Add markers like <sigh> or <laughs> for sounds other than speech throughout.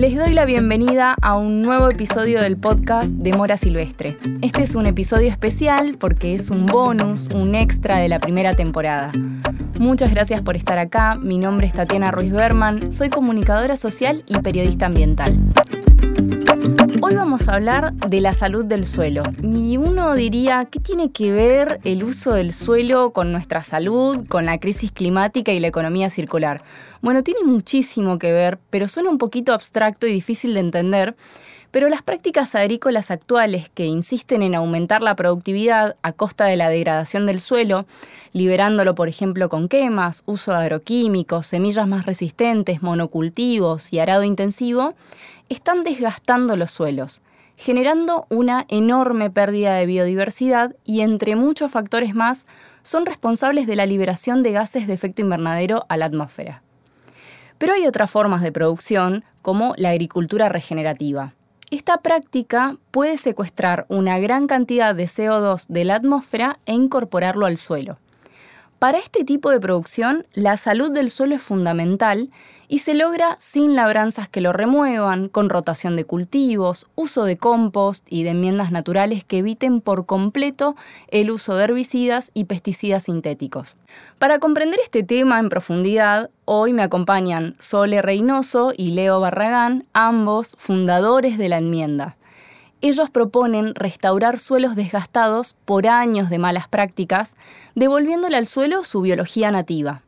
Les doy la bienvenida a un nuevo episodio del podcast de Mora Silvestre. Este es un episodio especial porque es un bonus, un extra de la primera temporada. Muchas gracias por estar acá. Mi nombre es Tatiana Ruiz Berman, soy comunicadora social y periodista ambiental. Hoy vamos a hablar de la salud del suelo. Y uno diría, ¿qué tiene que ver el uso del suelo con nuestra salud, con la crisis climática y la economía circular? Bueno, tiene muchísimo que ver, pero suena un poquito abstracto y difícil de entender. Pero las prácticas agrícolas actuales que insisten en aumentar la productividad a costa de la degradación del suelo, liberándolo por ejemplo con quemas, uso de agroquímicos, semillas más resistentes, monocultivos y arado intensivo, están desgastando los suelos, generando una enorme pérdida de biodiversidad y entre muchos factores más son responsables de la liberación de gases de efecto invernadero a la atmósfera. Pero hay otras formas de producción, como la agricultura regenerativa. Esta práctica puede secuestrar una gran cantidad de CO2 de la atmósfera e incorporarlo al suelo. Para este tipo de producción, la salud del suelo es fundamental y se logra sin labranzas que lo remuevan, con rotación de cultivos, uso de compost y de enmiendas naturales que eviten por completo el uso de herbicidas y pesticidas sintéticos. Para comprender este tema en profundidad, hoy me acompañan Sole Reynoso y Leo Barragán, ambos fundadores de la enmienda. Ellos proponen restaurar suelos desgastados por años de malas prácticas, devolviéndole al suelo su biología nativa.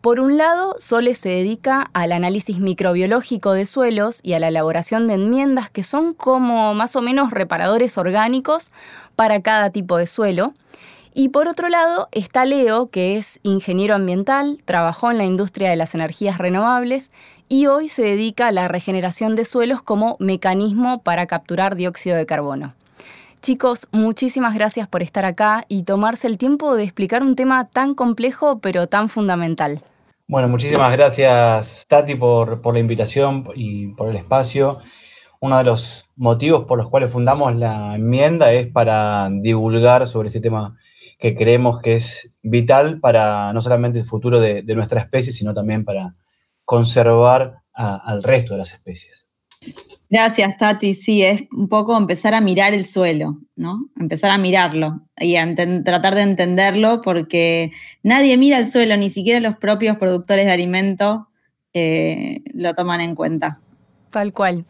Por un lado, Sole se dedica al análisis microbiológico de suelos y a la elaboración de enmiendas que son como más o menos reparadores orgánicos para cada tipo de suelo. Y por otro lado está Leo, que es ingeniero ambiental, trabajó en la industria de las energías renovables y hoy se dedica a la regeneración de suelos como mecanismo para capturar dióxido de carbono. Chicos, muchísimas gracias por estar acá y tomarse el tiempo de explicar un tema tan complejo pero tan fundamental. Bueno, muchísimas gracias Tati por, la invitación y por el espacio. Uno de los motivos por los cuales fundamos la enmienda es para divulgar sobre este tema que creemos que es vital para no solamente el futuro de nuestra especie, sino también para conservar al resto de las especies. Gracias, Tati. Sí, es un poco empezar a mirar el suelo, ¿no? Empezar a mirarlo y a tratar de entenderlo porque nadie mira el suelo, ni siquiera los propios productores de alimento eh, lo toman en cuenta. Tal cual.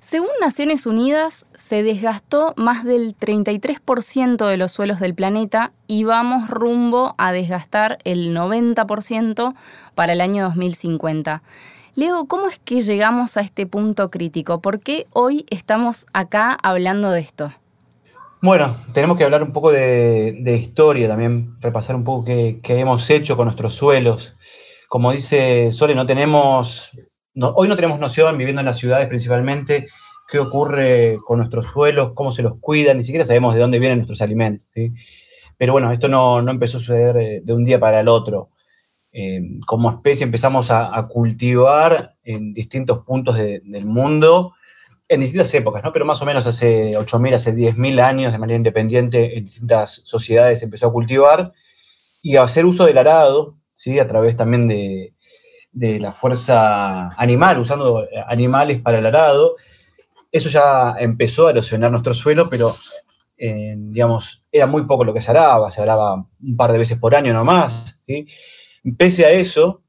Según Naciones Unidas, se desgastó más del 33% de los suelos del planeta y vamos rumbo a desgastar el 90% para el año 2050. Leo, ¿cómo es que llegamos a este punto crítico? ¿Por qué hoy estamos acá hablando de esto? Bueno, tenemos que hablar un poco de, historia también, repasar un poco qué, hemos hecho con nuestros suelos. Como dice Sole, no tenemos hoy no tenemos noción, viviendo en las ciudades principalmente, qué ocurre con nuestros suelos, cómo se los cuidan, ni siquiera sabemos de dónde vienen nuestros alimentos. Pero bueno, esto no, empezó a suceder eh, de un día para el otro. Eh, como especie empezamos a, cultivar en distintos puntos del mundo, en distintas épocas, ¿no? pero más o menos hace 8.000, hace 10.000 años, de manera independiente, en distintas sociedades empezó a cultivar y a hacer uso del arado, ¿sí? a través también de, de la fuerza animal, usando animales para el arado. Eso ya empezó a erosionar nuestro suelo, pero eh, digamos, era muy poco lo que se araba, se araba un par de veces por año nomás. ¿sí? Pese a eso,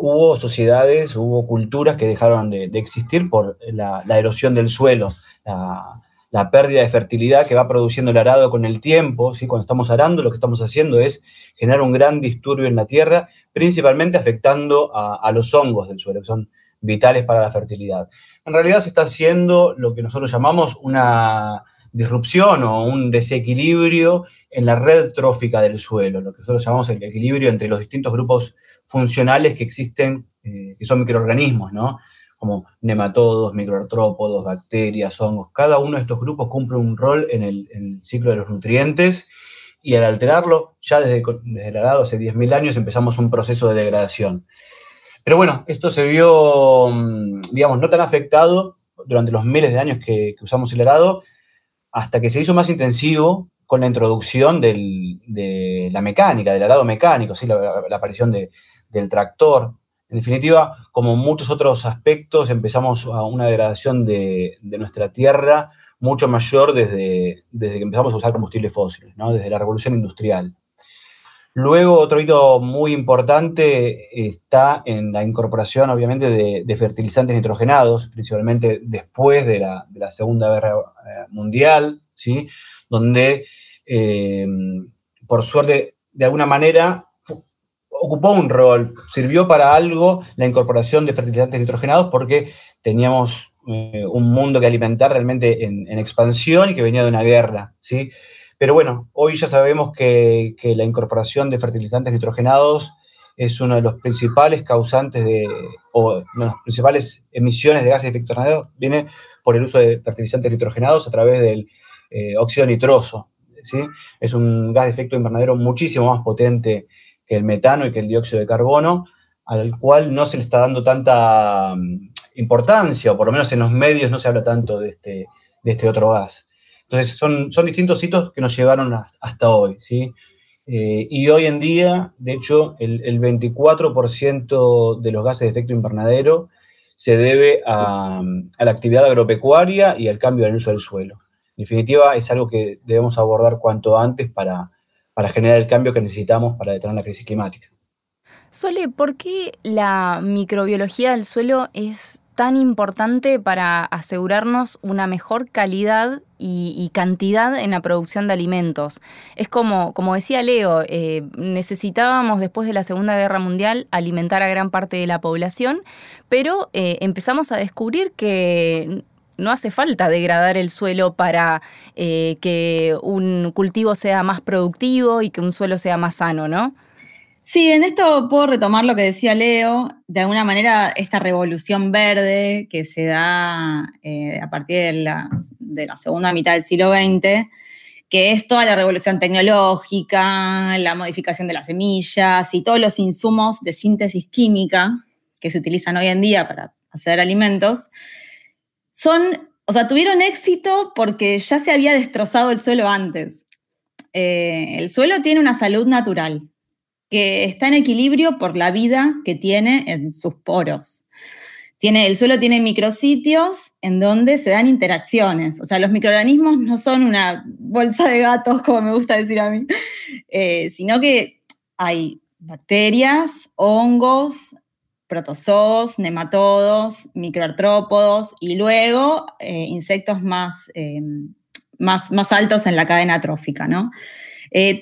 hubo sociedades, hubo culturas que dejaron de, existir por la, erosión del suelo, la, pérdida de fertilidad que va produciendo el arado con el tiempo, ¿sí? cuando estamos arando lo que estamos haciendo es generar un gran disturbio en la tierra, principalmente afectando a, los hongos del suelo, que son vitales para la fertilidad. En realidad se está haciendo lo que nosotros llamamos una disrupción o un desequilibrio en la red trófica del suelo, lo que nosotros llamamos el equilibrio entre los distintos grupos funcionales que existen, eh, que son microorganismos, ¿no? como nematodos, microartrópodos, bacterias, hongos. Cada uno de estos grupos cumple un rol en el, ciclo de los nutrientes y al alterarlo, ya desde, el arado hace 10.000 años empezamos un proceso de degradación. Pero bueno, esto se vio, mm, digamos, no tan afectado durante los miles de años que, usamos el arado, hasta que se hizo más intensivo con la introducción de la mecánica, del arado mecánico, ¿sí? la, aparición del tractor, En definitiva, como muchos otros aspectos, empezamos a una degradación de, nuestra tierra mucho mayor desde, desde, que empezamos a usar combustibles fósiles, ¿no? desde la revolución industrial. Luego, otro hito muy importante está en la incorporación, obviamente, de, fertilizantes nitrogenados, principalmente después de la, Segunda Guerra eh, Mundial, ¿sí? donde, eh, por suerte, de alguna manera, ocupó un rol, sirvió para algo la incorporación de fertilizantes nitrogenados porque teníamos eh, un mundo que alimentar realmente en, en, expansión y que venía de una guerra, ¿sí? Pero bueno, hoy ya sabemos que, la incorporación de fertilizantes nitrogenados es uno de los principales causantes de, o las principales emisiones de gases de efecto invernadero, viene por el uso de fertilizantes nitrogenados a través del eh, óxido nitroso. ¿sí? Es un gas de efecto invernadero muchísimo más potente que el metano y que el dióxido de carbono, al cual no se le está dando tanta mm, importancia, o por lo menos en los medios no se habla tanto de este, de este otro gas. Entonces, son, son distintos hitos que nos llevaron hasta hoy, ¿sí? Eh, y hoy en día, de hecho, el, 24% de los gases de efecto invernadero se debe a, la actividad agropecuaria y al cambio del uso del suelo. En definitiva, es algo que debemos abordar cuanto antes para, para generar el cambio que necesitamos para detener la crisis climática. Sole, ¿por qué la microbiología del suelo es tan importante para asegurarnos una mejor calidad y, cantidad en la producción de alimentos. Es como, como decía Leo, eh, necesitábamos después de la Segunda Guerra Mundial alimentar a gran parte de la población, pero eh, empezamos a descubrir que no hace falta degradar el suelo para eh, que un cultivo sea más productivo y que un suelo sea más sano, ¿no? Sí, en esto puedo retomar lo que decía Leo. De alguna manera, esta revolución verde que se da eh, a partir de la, segunda mitad del siglo XX, que es toda la revolución tecnológica, la modificación de las semillas y todos los insumos de síntesis química que se utilizan hoy en día para hacer alimentos, son, o sea, tuvieron éxito porque ya se había destrozado el suelo antes. Eh, el suelo tiene una salud natural, que está en equilibrio por la vida que tiene en sus poros. Tiene, el suelo tiene micrositios en donde se dan interacciones. O sea, los microorganismos no son una bolsa de gatos, como me gusta decir a mí, <laughs> eh, sino que hay bacterias, hongos, protozoos, nematodos, microartrópodos y luego eh, insectos más, eh, más, más, altos en la cadena trófica, ¿no?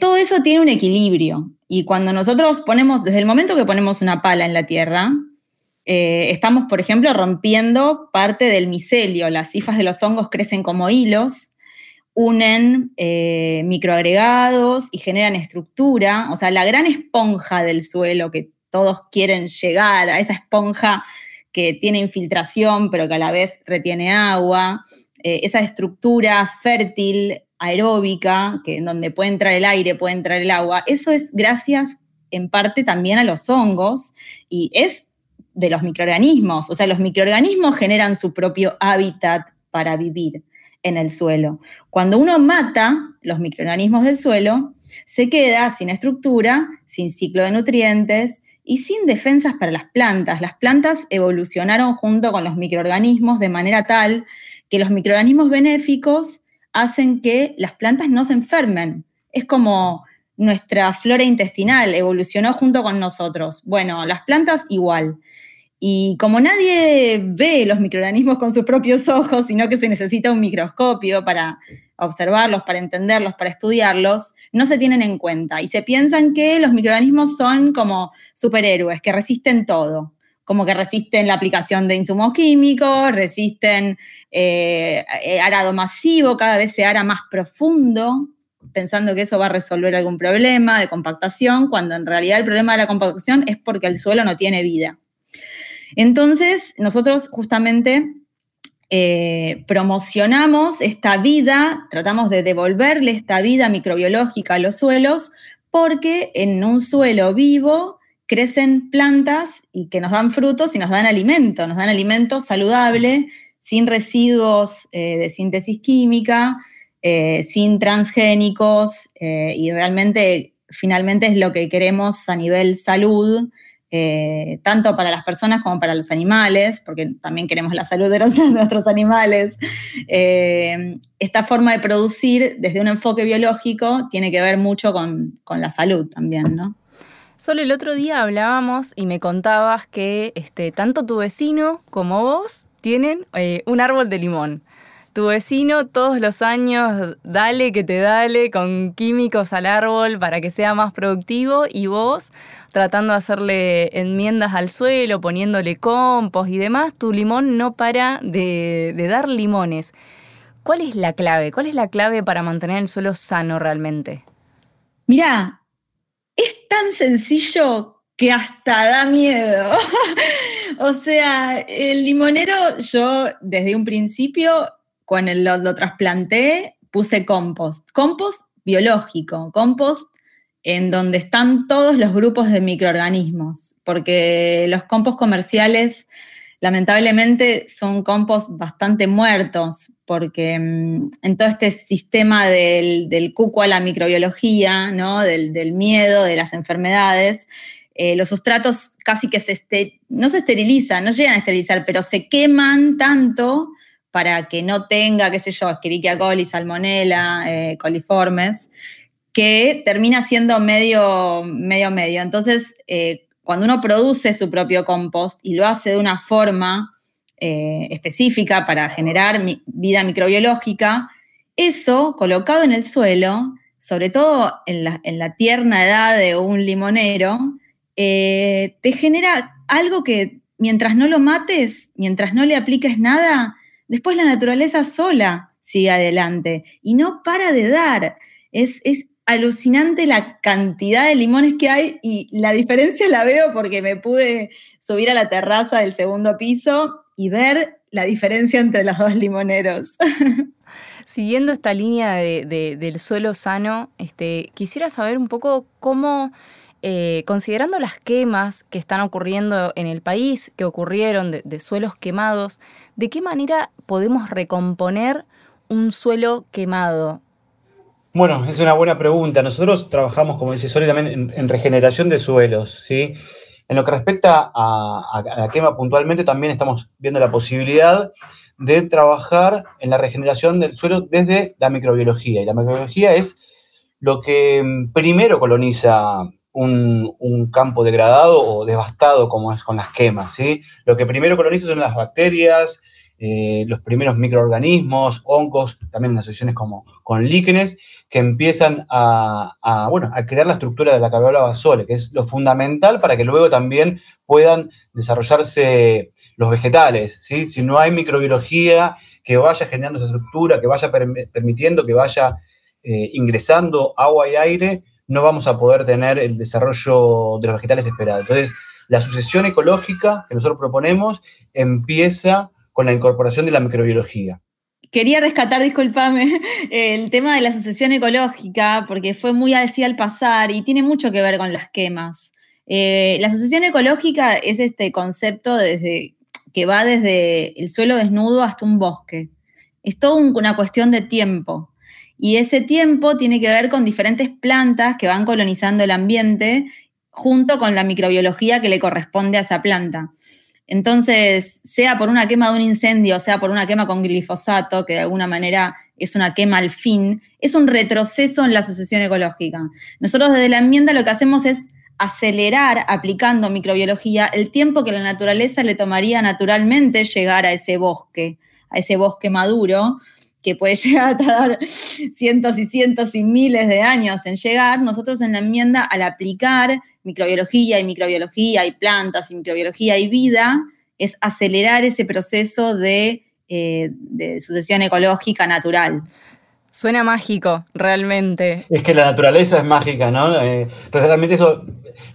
todo eso tiene un equilibrio y cuando nosotros ponemos, desde el momento que ponemos una pala en la tierra, eh, estamos, por ejemplo, rompiendo parte del micelio. Las cifras de los hongos crecen como hilos, unen eh, microagregados y generan estructura. O sea, la gran esponja del suelo que todos quieren llegar, a esa esponja que tiene infiltración pero que a la vez retiene agua, eh, esa estructura fértil aeróbica, que en donde puede entrar el aire, puede entrar el agua, eso es gracias en parte también a los hongos y es de los microorganismos. O sea, los microorganismos generan su propio hábitat para vivir en el suelo. Cuando uno mata los microorganismos del suelo, se queda sin estructura, sin ciclo de nutrientes y sin defensas para las plantas. Las plantas evolucionaron junto con los microorganismos de manera tal que los microorganismos benéficos hacen que las plantas no se enfermen. Es como nuestra flora intestinal evolucionó junto con nosotros. Bueno, las plantas igual. Y como nadie ve los microorganismos con sus propios ojos, sino que se necesita un microscopio para observarlos, para entenderlos, para estudiarlos, no se tienen en cuenta. Y se piensan que los microorganismos son como superhéroes, que resisten todo como que resisten la aplicación de insumos químicos, resisten eh, eh, arado masivo, cada vez se ara más profundo, pensando que eso va a resolver algún problema de compactación, cuando en realidad el problema de la compactación es porque el suelo no tiene vida. Entonces, nosotros justamente eh, promocionamos esta vida, tratamos de devolverle esta vida microbiológica a los suelos, porque en un suelo vivo crecen plantas y que nos dan frutos y nos dan alimento, nos dan alimento saludable, sin residuos eh, de síntesis química, eh, sin transgénicos eh, y realmente finalmente es lo que queremos a nivel salud tanto para las personas como para los animales, porque también queremos la salud de, <laughs> nuestros animales. Esta forma de producir desde un enfoque biológico tiene que ver mucho con, la salud también, ¿no? Solo el otro día hablábamos y me contabas que este, tanto tu vecino como vos tienen eh, un árbol de limón tu vecino todos los años dale que te dale con químicos al árbol para que sea más productivo y vos tratando de hacerle enmiendas al suelo, poniéndole compost y demás, tu limón no para de, dar limones. ¿Cuál es la clave? ¿Cuál es la clave para mantener el suelo sano realmente? Mira, es tan sencillo que hasta da miedo. <laughs> o sea, el limonero, yo desde un principio el, lo, trasplanté, puse compost. Compost biológico, compost en donde están todos los grupos de microorganismos, porque los compost comerciales lamentablemente son compost bastante muertos, porque mm, en todo este sistema del, cuco a la microbiología, ¿no? del, miedo, de las enfermedades, eh, los sustratos casi que se no se esterilizan, no llegan a esterilizar, pero se queman tanto para que no tenga, qué sé yo, Escherichia coli, Salmonella, eh, coliformes, que termina siendo medio, medio, medio. Entonces, eh, cuando uno produce su propio compost y lo hace de una forma eh, específica para generar vida microbiológica, eso colocado en el suelo, sobre todo en la, tierna edad de un limonero, te genera algo que mientras no lo mates, mientras no le apliques nada, después la naturaleza sola sigue adelante y no para de dar. Es, alucinante la cantidad de limones que hay y la diferencia la veo porque me pude subir a la terraza del segundo piso y ver la diferencia entre los dos limoneros. <laughs> Siguiendo esta línea del suelo sano, este, quisiera saber un poco cómo eh, considerando las quemas que están ocurriendo en el país, que ocurrieron de, suelos quemados, ¿de qué manera podemos recomponer un suelo quemado? Bueno, es una buena pregunta. Nosotros trabajamos, como dice Sole, también en, regeneración de suelos, ¿sí? En lo que respecta a, la quema puntualmente, también estamos viendo la posibilidad de trabajar en la regeneración del suelo desde la microbiología. Y la microbiología es lo que mm, primero coloniza un, campo degradado o devastado como es con las quemas. ¿sí? Lo que primero coloniza son las bacterias, eh, los primeros microorganismos, hongos, también en asociaciones como con líquenes, que empiezan a, bueno, a crear la estructura de la que hablaba Sole, que es lo fundamental para que luego también puedan desarrollarse los vegetales. ¿sí? Si no hay microbiología que vaya generando esa estructura, que vaya permitiendo que vaya eh, ingresando agua y aire, no vamos a poder tener el desarrollo de los vegetales esperado. Entonces, la sucesión ecológica que nosotros proponemos empieza con la incorporación de la microbiología. Quería rescatar, discúlpame, <laughs> el tema de la sucesión ecológica, porque fue muy así al pasar y tiene mucho que ver con las quemas. Eh, la sucesión ecológica es este concepto desde, que va desde el suelo desnudo hasta un bosque. Es toda una cuestión de tiempo. Y ese tiempo tiene que ver con diferentes plantas que van colonizando el ambiente junto con la microbiología que le corresponde a esa planta. Entonces, sea por una quema de un incendio, sea por una quema con glifosato, que de alguna manera es una quema al fin, es un retroceso en la sucesión ecológica. Nosotros desde la enmienda lo que hacemos es acelerar aplicando microbiología el tiempo que la naturaleza le tomaría naturalmente llegar a ese bosque, a ese bosque maduro, que puede <laughs> llegar a tardar cientos y cientos y miles de años en llegar, nosotros en la enmienda, al aplicar microbiología y microbiología y plantas y microbiología y vida, es acelerar ese proceso de, eh, sucesión ecológica natural. Suena mágico, realmente. Es que la naturaleza es mágica, ¿no? Eh, realmente eso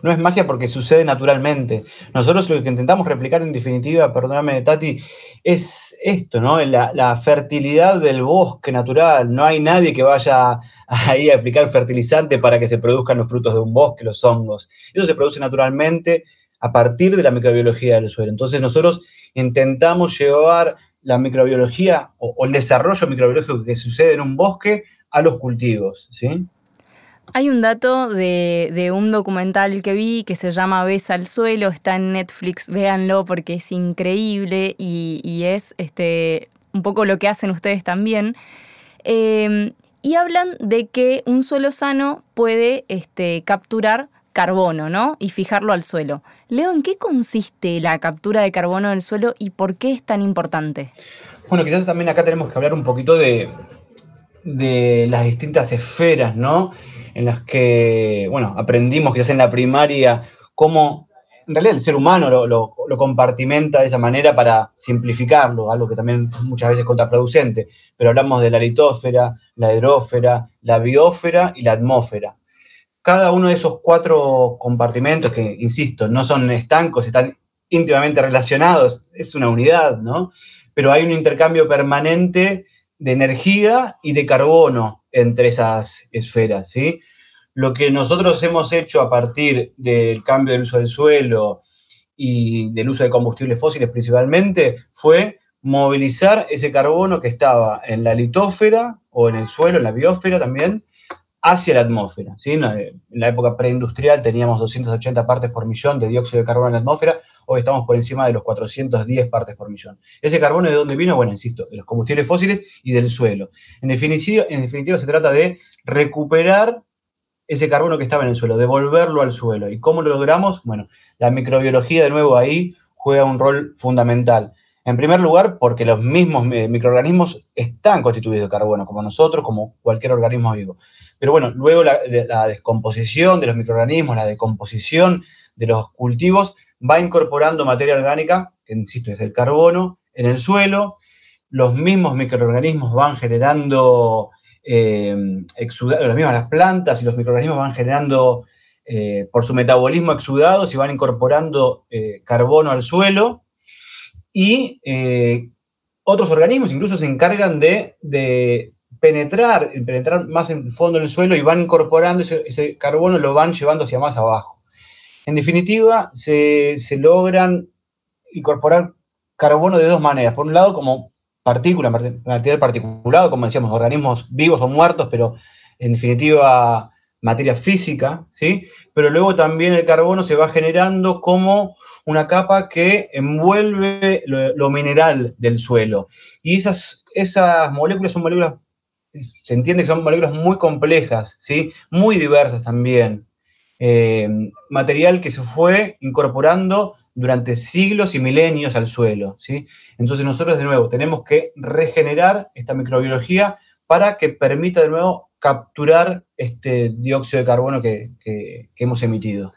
no es magia porque sucede naturalmente. Nosotros lo que intentamos replicar en definitiva, perdóname Tati, es esto, ¿no? La, fertilidad del bosque natural. No hay nadie que vaya ahí a aplicar fertilizante para que se produzcan los frutos de un bosque, los hongos. Eso se produce naturalmente a partir de la microbiología del suelo. Entonces nosotros intentamos llevar la microbiología o, o el desarrollo microbiológico que sucede en un bosque a los cultivos, ¿sí? Hay un dato de, un documental que vi que se llama Besa al suelo, está en Netflix, véanlo porque es increíble y, es este, un poco lo que hacen ustedes también. Em, y hablan de que un suelo sano puede este, capturar carbono, ¿no? Y fijarlo al suelo. Leo, ¿en qué consiste la captura de carbono del suelo y por qué es tan importante? Bueno, quizás también acá tenemos que hablar un poquito de, de las distintas esferas, ¿no? En las que, bueno, aprendimos quizás en la primaria cómo en realidad el ser humano lo, compartimenta de esa manera para simplificarlo, algo que también muchas veces es contraproducente, pero hablamos de la litósfera, la hidrósfera, la biosfera y la atmósfera. Cada uno de esos cuatro compartimentos, que insisto, no son estancos, están íntimamente relacionados, es una unidad, ¿no? Pero hay un intercambio permanente de energía y de carbono entre esas esferas, ¿sí? Lo que nosotros hemos hecho a partir del cambio del uso del suelo y del uso de combustibles fósiles principalmente fue movilizar ese carbono que estaba en la litósfera o en el suelo, en la biosfera también, hacia la atmósfera. ¿sí? En la época preindustrial teníamos 280 partes por millón de dióxido de carbono en la atmósfera, hoy estamos por encima de los 410 partes por millón. ¿Ese carbono de dónde vino? Bueno, insisto, de los combustibles fósiles y del suelo. En definitiva, en definitiva se trata de recuperar ese carbono que estaba en el suelo, devolverlo al suelo. ¿Y cómo lo logramos? Bueno, la microbiología de nuevo ahí juega un rol fundamental. En primer lugar, porque los mismos microorganismos están constituidos de carbono, como nosotros, como cualquier organismo vivo. Pero bueno, luego la, descomposición de los microorganismos, la decomposición de los cultivos, va incorporando materia orgánica, que insisto, es el carbono, en el suelo. Los mismos microorganismos van generando eh, las mismas las plantas y los microorganismos van generando eh, por su metabolismo exudados y van incorporando eh, carbono al suelo y otros organismos incluso se encargan de, penetrar, penetrar más en el fondo del suelo y van incorporando ese, carbono, lo van llevando hacia más abajo. En definitiva, se, logran incorporar carbono de dos maneras. Por un lado, como partícula, material particulado, como decíamos, organismos vivos o muertos, pero en definitiva materia física, ¿sí? Pero luego también el carbono se va generando como una capa que envuelve lo, mineral del suelo. Y esas, esas moléculas son moléculas, se entiende que son moléculas muy complejas, ¿sí? Muy diversas también. Eh, material que se fue incorporando durante siglos y milenios al suelo. ¿sí? Entonces nosotros de nuevo tenemos que regenerar esta microbiología para que permita de nuevo capturar este dióxido de carbono que, hemos emitido.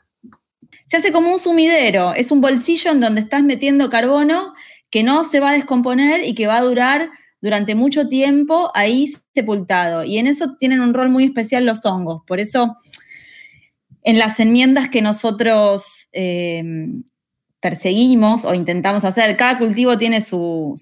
Se hace como un sumidero, es un bolsillo en donde estás metiendo carbono que no se va a descomponer y que va a durar durante mucho tiempo ahí sepultado. Y en eso tienen un rol muy especial los hongos. Por eso, en las enmiendas que nosotros eh, perseguimos o intentamos hacer. Cada cultivo tiene su,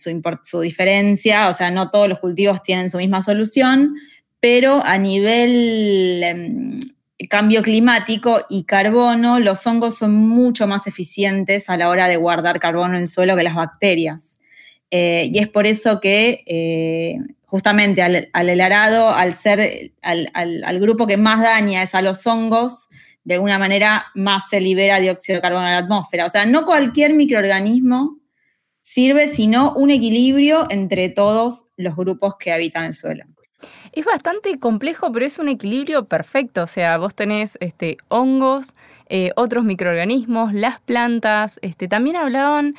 diferencia, o sea, no todos los cultivos tienen su misma solución, pero a nivel em, cambio climático y carbono, los hongos son mucho más eficientes a la hora de guardar carbono en el suelo que las bacterias. Eh, y es por eso que eh, justamente al, el arado, al ser al, al, grupo que más daña es a los hongos, de alguna manera más se libera dióxido de carbono en la atmósfera. O sea, no cualquier microorganismo sirve, sino un equilibrio entre todos los grupos que habitan el suelo. Es bastante complejo, pero es un equilibrio perfecto. O sea, vos tenés este, hongos, eh, otros microorganismos, las plantas. Este, también hablaban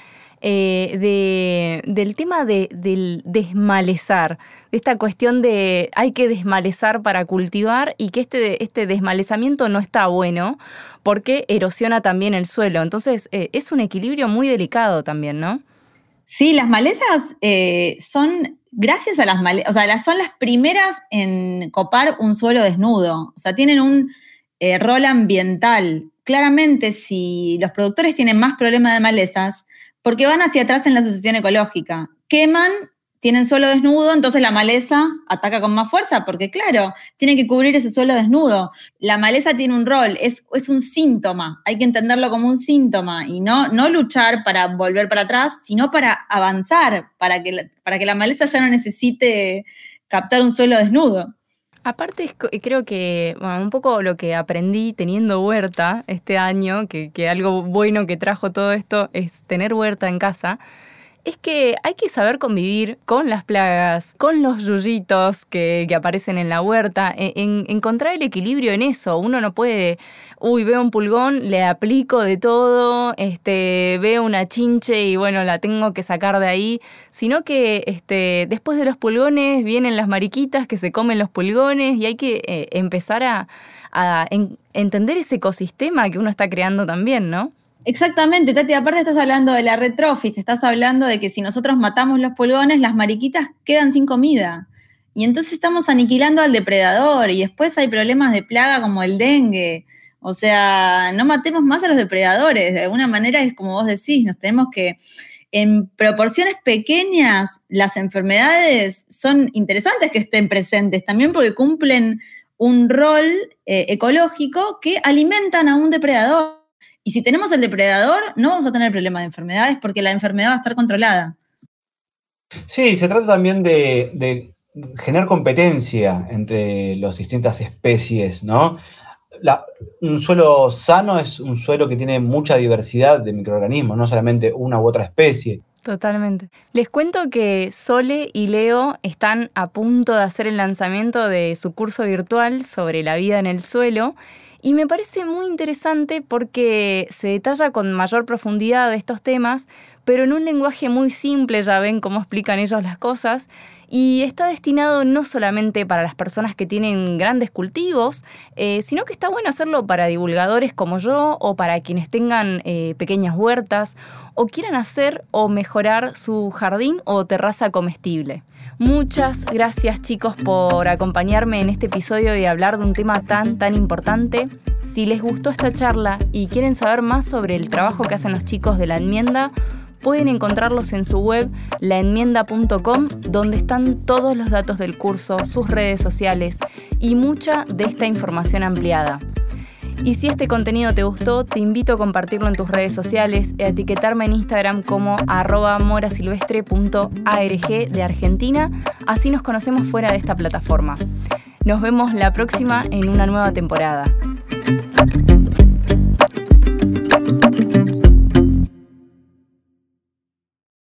eh, de, del tema de, del desmalezar, de esta cuestión de hay que desmalezar para cultivar y que este, este desmalezamiento no está bueno porque erosiona también el suelo. Entonces eh, es un equilibrio muy delicado también, ¿no? Sí, las malezas eh, son, gracias a las malezas, o sea, son las primeras en copar un suelo desnudo, o sea, tienen un rol ambiental. Claramente, si los productores tienen más problemas de malezas, porque van hacia atrás en la sucesión ecológica. Queman, tienen suelo desnudo, entonces la maleza ataca con más fuerza, porque claro, tiene que cubrir ese suelo desnudo. La maleza tiene un rol, es, un síntoma, hay que entenderlo como un síntoma y no, luchar para volver para atrás, sino para avanzar, para que la maleza ya no necesite captar un suelo desnudo. Aparte, creo que un poco lo que aprendí teniendo huerta este año, que, que algo bueno que trajo todo esto es tener huerta en casa es que hay que saber convivir con las plagas, con los yuyitos que, aparecen en la huerta, e, en, encontrar el equilibrio en eso. Uno no puede, uy, veo un pulgón, le aplico de todo, este, veo una chinche y bueno, la tengo que sacar de ahí, sino que este, después de los pulgones vienen las mariquitas que se comen los pulgones y hay que eh, empezar a, entender ese ecosistema que uno está creando también, ¿no? Exactamente, Tati. Aparte estás hablando de la retrofis, estás hablando de que si nosotros matamos los pulgones, las mariquitas quedan sin comida. Y entonces estamos aniquilando al depredador y después hay problemas de plaga como el dengue. O sea, no matemos más a los depredadores. De alguna manera es como vos decís, nos tenemos que... En proporciones pequeñas, las enfermedades son interesantes que estén presentes también porque cumplen un rol eh, ecológico que alimentan a un depredador. Y si tenemos el depredador, no vamos a tener problema de enfermedades porque la enfermedad va a estar controlada. Sí, se trata también de, generar competencia entre las distintas especies, ¿no? un suelo sano es un suelo que tiene mucha diversidad de microorganismos, no solamente una u otra especie. Totalmente. Les cuento que Sole y Leo están a punto de hacer el lanzamiento de su curso virtual sobre la vida en el suelo y me parece muy interesante porque se detalla con mayor profundidad estos temas, pero en un lenguaje muy simple, ya ven cómo explican ellos las cosas, y está destinado no solamente para las personas que tienen grandes cultivos, eh, sino que está bueno hacerlo para divulgadores como yo o para quienes tengan eh, pequeñas huertas o quieran hacer o mejorar su jardín o terraza comestible. Muchas gracias chicos por acompañarme en este episodio y hablar de un tema tan tan importante. Si les gustó esta charla y quieren saber más sobre el trabajo que hacen los chicos de la enmienda, pueden encontrarlos en su web laenmienda.com donde están todos los datos del curso, sus redes sociales y mucha de esta información ampliada. Y si este contenido te gustó, te invito a compartirlo en tus redes sociales e a etiquetarme en Instagram como arroba morasilvestre.arg de Argentina, así nos conocemos fuera de esta plataforma. Nos vemos la próxima en una nueva temporada.